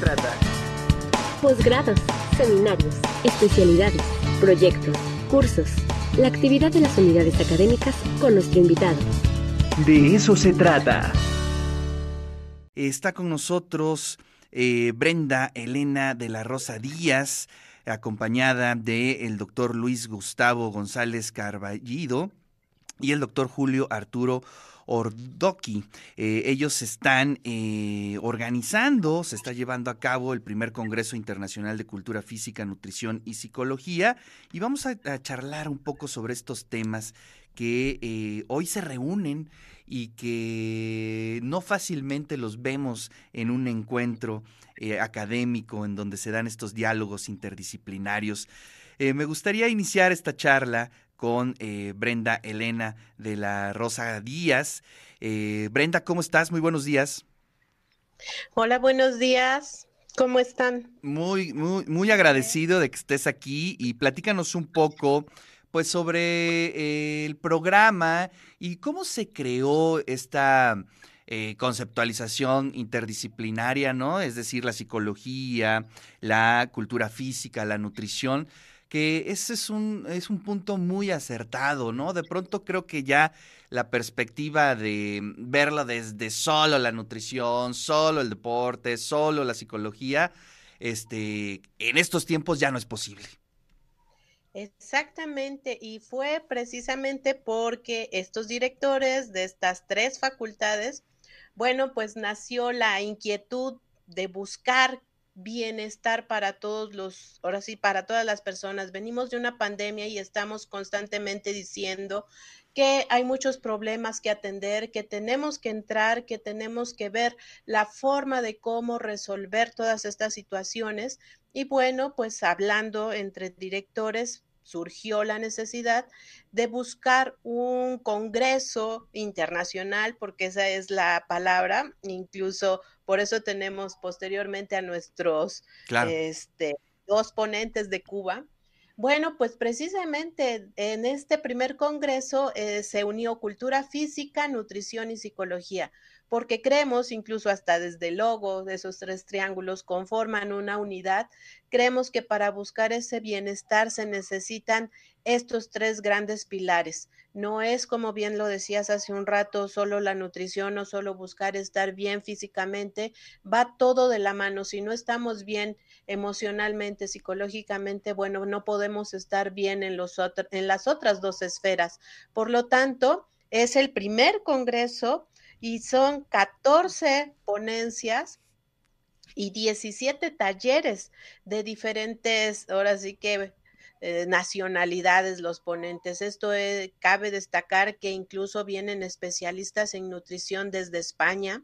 trata. Posgrados, seminarios, especialidades, proyectos, cursos, la actividad de las unidades académicas con nuestro invitado. De eso se trata. Está con nosotros eh, Brenda Elena de la Rosa Díaz, acompañada del el doctor Luis Gustavo González Carballido y el doctor Julio Arturo Ordoqui. Eh, ellos están eh, organizando, se está llevando a cabo el primer Congreso Internacional de Cultura Física, Nutrición y Psicología y vamos a, charlar un poco sobre estos temas que eh, hoy se reúnen y que no fácilmente los vemos en un encuentro académico en donde se dan estos diálogos interdisciplinarios. me gustaría iniciar esta charla con eh, Brenda Elena de la Rosa Díaz. Eh, Brenda, ¿cómo estás? Muy buenos días. Hola, buenos días. ¿Cómo están? Muy, muy, muy agradecido de que estés aquí y platícanos un poco pues sobre eh, el programa y cómo se creó esta conceptualización interdisciplinaria, ¿no? Es decir, la psicología, la cultura física, la nutrición que ese es un, es un punto muy acertado, ¿no? De pronto creo que ya la perspectiva de verlo desde solo la nutrición, solo el deporte, solo la psicología, este, en estos tiempos ya no es posible. Exactamente, y fue precisamente porque estos directores de estas tres facultades, bueno, pues nació la inquietud de buscar bienestar para todos los, ahora sí, para todas las personas. Venimos de una pandemia y estamos constantemente diciendo que hay muchos problemas que atender, que tenemos que entrar, que tenemos que ver la forma de cómo resolver todas estas situaciones. Y bueno, pues hablando entre directores, surgió la necesidad de buscar un congreso internacional, porque esa es la palabra, incluso por eso tenemos posteriormente a nuestros este, dos ponentes de Cuba. Bueno, pues precisamente en este primer congreso eh, se unió cultura física, nutrición y psicología, porque creemos, incluso hasta desde el logo de esos tres triángulos conforman una unidad, creemos que para buscar ese bienestar se necesitan estos tres grandes pilares. No es, como bien lo decías hace un rato, solo la nutrición o solo buscar estar bien físicamente, va todo de la mano. Si no estamos bien emocionalmente, psicológicamente, bueno, no podemos estar bien en, los en las otras dos esferas. Por lo tanto, es el primer congreso y son 14 ponencias y 17 talleres de diferentes, ahora sí que eh, nacionalidades los ponentes. Esto eh, cabe destacar que incluso vienen especialistas en nutrición desde España.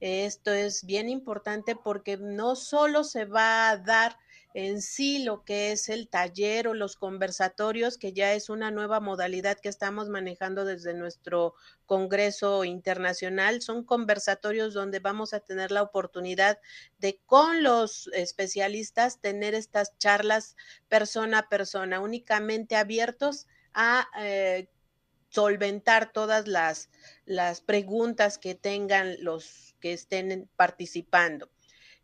Esto es bien importante porque no solo se va a dar en sí lo que es el taller o los conversatorios, que ya es una nueva modalidad que estamos manejando desde nuestro Congreso Internacional. Son conversatorios donde vamos a tener la oportunidad de con los especialistas tener estas charlas persona a persona, únicamente abiertos a... Eh, solventar todas las, las preguntas que tengan los que estén participando.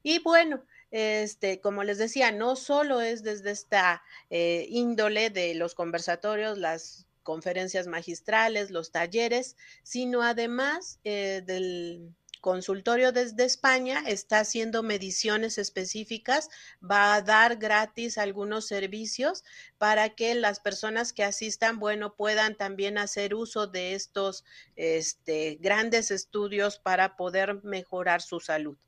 Y bueno, este, como les decía, no solo es desde esta eh, índole de los conversatorios, las conferencias magistrales, los talleres, sino además eh, del consultorio desde España está haciendo mediciones específicas, va a dar gratis algunos servicios para que las personas que asistan, bueno, puedan también hacer uso de estos este, grandes estudios para poder mejorar su salud.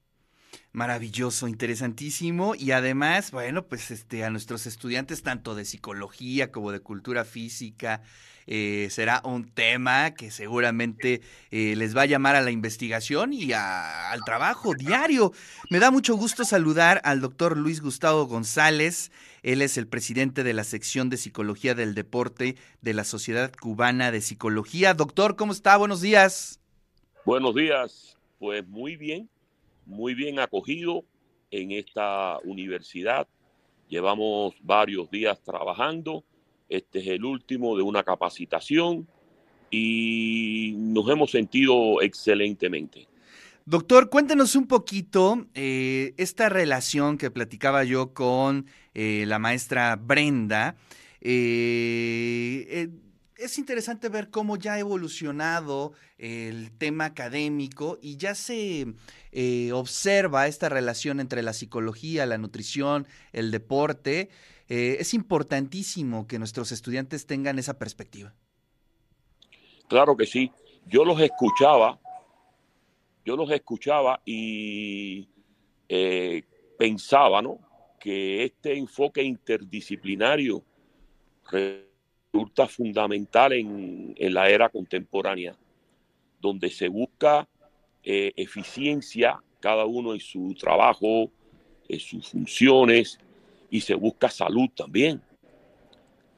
Maravilloso, interesantísimo y además, bueno, pues este a nuestros estudiantes tanto de psicología como de cultura física eh, será un tema que seguramente eh, les va a llamar a la investigación y al trabajo diario. Me da mucho gusto saludar al doctor Luis Gustavo González. Él es el presidente de la sección de psicología del deporte de la Sociedad Cubana de Psicología. Doctor, ¿cómo está? Buenos días. Buenos días. Pues muy bien muy bien acogido en esta universidad. Llevamos varios días trabajando. Este es el último de una capacitación y nos hemos sentido excelentemente. Doctor, cuéntenos un poquito eh, esta relación que platicaba yo con eh, la maestra Brenda. Eh, es interesante ver cómo ya ha evolucionado el tema académico y ya se observa esta relación entre la psicología, la nutrición, el deporte. es importantísimo que nuestros estudiantes tengan esa perspectiva. Claro que sí. Yo los escuchaba yo los escuchaba y eh, pensaba ¿no? que este enfoque interdisciplinario resulta fundamental en, la era contemporánea, donde se busca eh, eficiencia, cada uno en su trabajo, en sus funciones, y se busca salud también.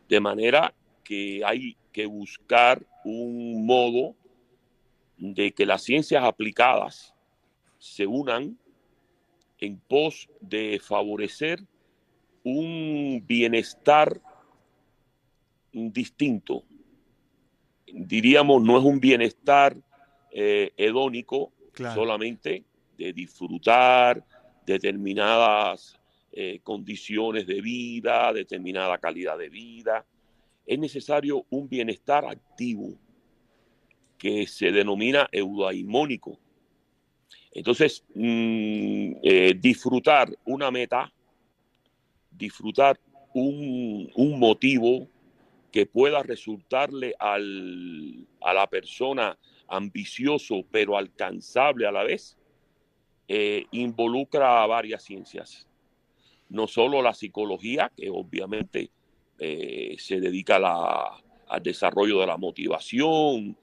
De manera que hay que buscar un modo de que las ciencias aplicadas se unan en pos de favorecer un bienestar distinto. Diríamos, no es un bienestar eh, hedónico solamente de disfrutar determinadas eh, condiciones de vida, determinada calidad de vida. Es necesario un bienestar activo, que se denomina eudaimónico. Entonces, mm, eh, disfrutar una meta, disfrutar un, motivo que pueda resultarle al, a la persona ambicioso pero alcanzable a la vez, eh, involucra a varias ciencias. No solo la psicología, que obviamente eh, se dedica al desarrollo de la motivación,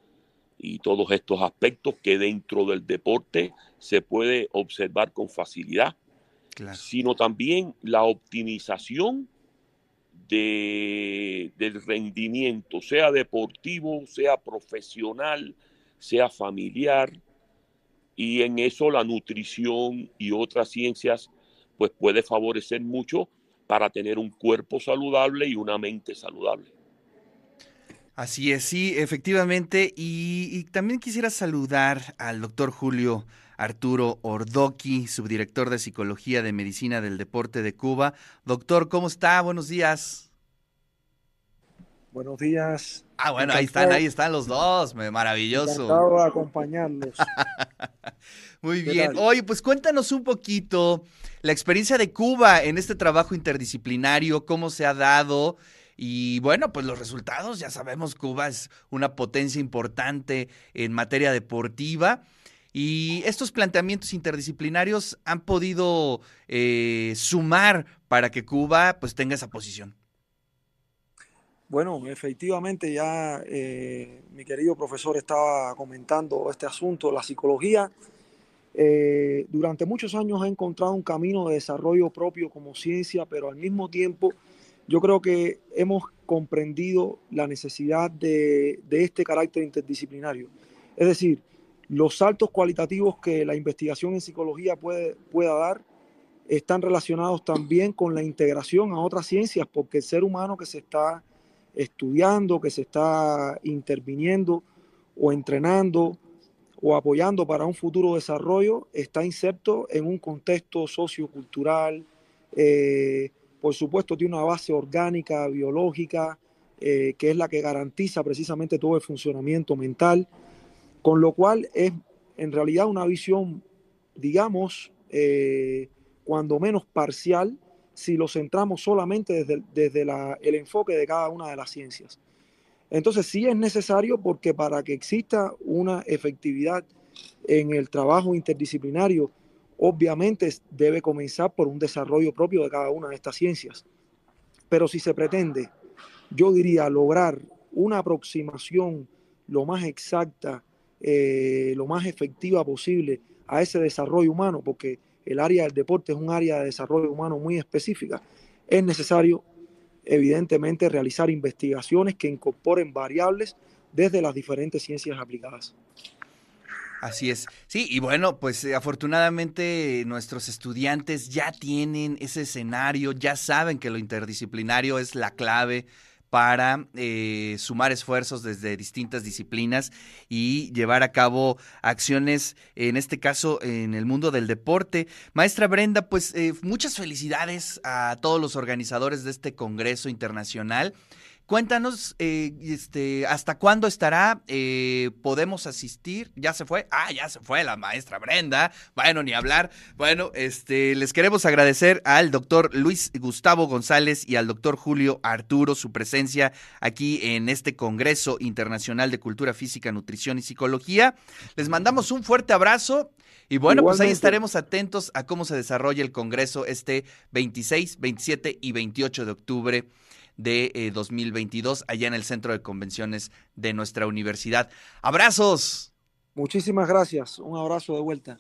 y todos estos aspectos que dentro del deporte se puede observar con facilidad, sino también la optimización de, del rendimiento, sea deportivo, sea profesional, sea familiar, y en eso la nutrición y otras ciencias pues puede favorecer mucho para tener un cuerpo saludable y una mente saludable. Así es, sí, efectivamente. Y, también quisiera saludar al doctor Julio Arturo Ordoqui, subdirector de Psicología de Medicina del Deporte de Cuba. Doctor, ¿cómo está? Buenos días. Buenos días. Ah, bueno, ahí están, ahí están los dos, maravilloso. Encantado de acompañarlos. Muy bien. Oye, pues cuéntanos un poquito la experiencia de Cuba en este trabajo interdisciplinario, cómo se ha dado y bueno, pues los resultados, ya sabemos, Cuba es una potencia importante en materia deportiva. Y estos planteamientos interdisciplinarios han podido eh, sumar para que Cuba pues tenga esa posición. Bueno, efectivamente ya eh, mi querido profesor estaba comentando este asunto, la psicología. Eh, durante muchos años ha encontrado un camino de desarrollo propio como ciencia, pero al mismo tiempo yo creo que hemos comprendido la necesidad de, este carácter interdisciplinario. Es decir, los saltos cualitativos que la investigación en psicología puede, pueda dar están relacionados también con la integración a otras ciencias, porque el ser humano que se está estudiando, que se está interviniendo o entrenando o apoyando para un futuro desarrollo, está inserto en un contexto sociocultural, eh, por supuesto, tiene una base orgánica, biológica, eh, que es la que garantiza precisamente todo el funcionamiento mental, con lo cual es en realidad una visión, digamos, eh, cuando menos parcial, si lo centramos solamente desde, desde el enfoque de cada una de las ciencias. Entonces sí es necesario porque para que exista una efectividad en el trabajo interdisciplinario obviamente debe comenzar por un desarrollo propio de cada una de estas ciencias. Pero si se pretende, yo diría, lograr una aproximación lo más exacta, eh, lo más efectiva posible a ese desarrollo humano, porque el área del deporte es un área de desarrollo humano muy específica, es necesario evidentemente realizar investigaciones que incorporen variables desde las diferentes ciencias aplicadas. Así es. Sí, y bueno, pues eh, afortunadamente nuestros estudiantes ya tienen ese escenario, ya saben que lo interdisciplinario es la clave para eh, sumar esfuerzos desde distintas disciplinas y llevar a cabo acciones, en este caso en el mundo del deporte. Maestra Brenda, pues eh, muchas felicidades a todos los organizadores de este Congreso Internacional. Cuéntanos, eh, este, ¿hasta cuándo estará? Eh, ¿Podemos asistir? ¿Ya se fue? Ah, ya se fue la maestra Brenda. Bueno, ni hablar. Bueno, este, les queremos agradecer al doctor Luis Gustavo González y al doctor Julio Arturo su presencia aquí en este Congreso Internacional de Cultura Física, Nutrición y Psicología. Les mandamos un fuerte abrazo. Y bueno, pues ahí estaremos atentos a cómo se desarrolla el Congreso este 26, 27 y 28 de octubre de 2022 eh, allá en el centro de convenciones de nuestra universidad. Abrazos. Muchísimas gracias. Un abrazo de vuelta.